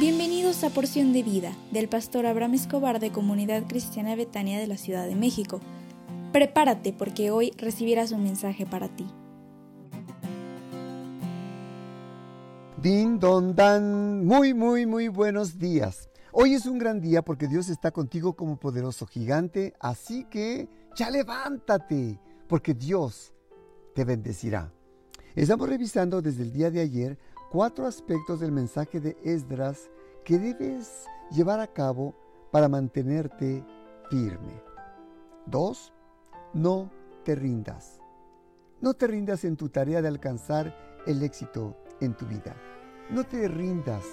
Bienvenidos a Porción de Vida del pastor Abraham Escobar de Comunidad Cristiana Betania de la Ciudad de México. Prepárate porque hoy recibirás un mensaje para ti. Din don dan, muy muy muy buenos días. Hoy es un gran día porque Dios está contigo como poderoso gigante, así que ya levántate, porque Dios te bendecirá. Estamos revisando desde el día de ayer cuatro aspectos del mensaje de Esdras que debes llevar a cabo para mantenerte firme. Dos, no te rindas. No te rindas en tu tarea de alcanzar el éxito en tu vida. No te rindas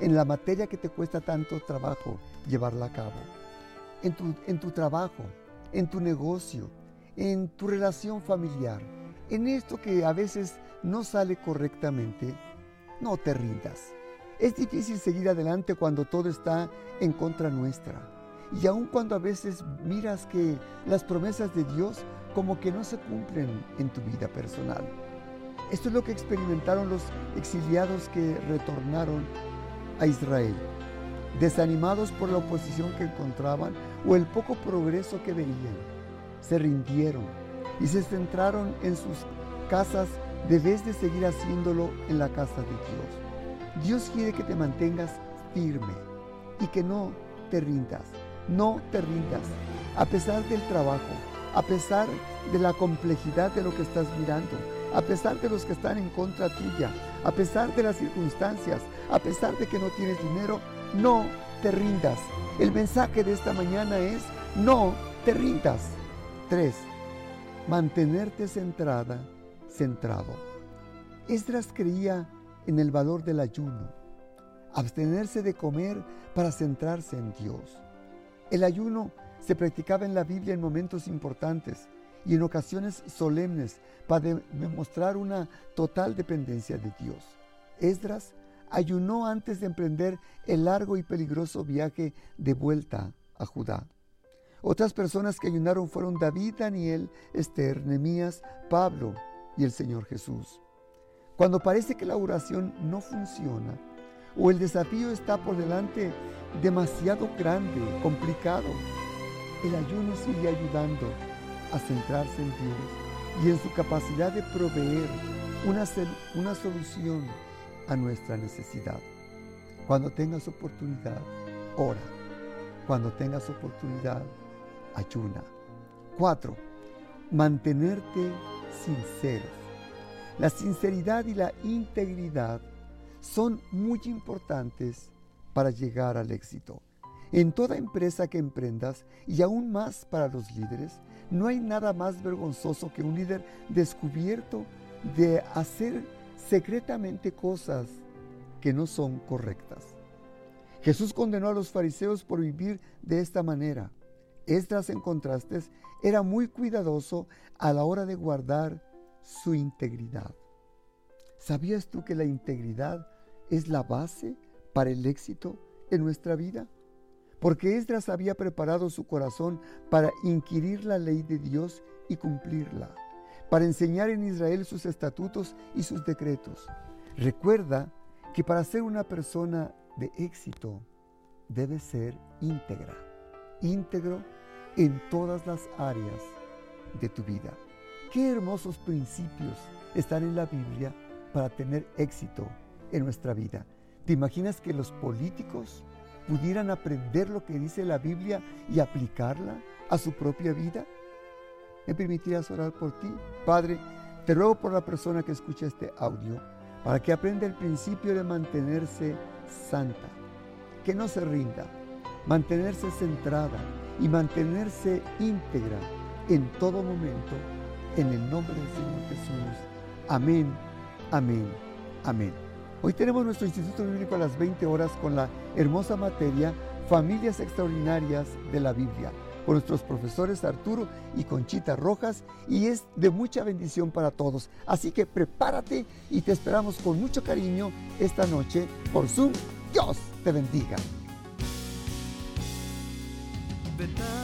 en la materia que te cuesta tanto trabajo llevarla a cabo. En tu, en tu trabajo, en tu negocio, en tu relación familiar, en esto que a veces no sale correctamente, no te rindas. Es difícil seguir adelante cuando todo está en contra nuestra. Y aun cuando a veces miras que las promesas de Dios como que no se cumplen en tu vida personal. Esto es lo que experimentaron los exiliados que retornaron a Israel, desanimados por la oposición que encontraban o el poco progreso que veían. Se rindieron y se centraron en sus casas debes de seguir haciéndolo en la casa de Dios. Dios quiere que te mantengas firme y que no te rindas. No te rindas. A pesar del trabajo, a pesar de la complejidad de lo que estás mirando, a pesar de los que están en contra tuya, a pesar de las circunstancias, a pesar de que no tienes dinero, no te rindas. El mensaje de esta mañana es, no te rindas. 3. Mantenerte centrada centrado. Esdras creía en el valor del ayuno, abstenerse de comer para centrarse en Dios. El ayuno se practicaba en la Biblia en momentos importantes y en ocasiones solemnes para demostrar una total dependencia de Dios. Esdras ayunó antes de emprender el largo y peligroso viaje de vuelta a Judá. Otras personas que ayunaron fueron David, Daniel, Esther, Nemías, Pablo, y el Señor Jesús. Cuando parece que la oración no funciona o el desafío está por delante demasiado grande, complicado, el ayuno sigue ayudando a centrarse en Dios y en su capacidad de proveer una, una solución a nuestra necesidad. Cuando tengas oportunidad, ora. Cuando tengas oportunidad, ayuna. Cuatro, mantenerte sinceros. La sinceridad y la integridad son muy importantes para llegar al éxito. En toda empresa que emprendas, y aún más para los líderes, no hay nada más vergonzoso que un líder descubierto de hacer secretamente cosas que no son correctas. Jesús condenó a los fariseos por vivir de esta manera. Estas, en contrastes, era muy cuidadoso a la hora de guardar su integridad. ¿Sabías tú que la integridad es la base para el éxito en nuestra vida? Porque Esdras había preparado su corazón para inquirir la ley de Dios y cumplirla, para enseñar en Israel sus estatutos y sus decretos. Recuerda que para ser una persona de éxito debe ser íntegra, íntegro en todas las áreas de tu vida. Qué hermosos principios están en la Biblia para tener éxito en nuestra vida. ¿Te imaginas que los políticos pudieran aprender lo que dice la Biblia y aplicarla a su propia vida? ¿Me permitirías orar por ti? Padre, te ruego por la persona que escucha este audio para que aprenda el principio de mantenerse santa, que no se rinda, mantenerse centrada y mantenerse íntegra en todo momento, en el nombre del Señor Jesús. Amén, amén, amén. Hoy tenemos nuestro Instituto Bíblico a las 20 horas con la hermosa materia Familias Extraordinarias de la Biblia, con nuestros profesores Arturo y Conchita Rojas, y es de mucha bendición para todos. Así que prepárate y te esperamos con mucho cariño esta noche por Zoom. Dios te bendiga. bit now.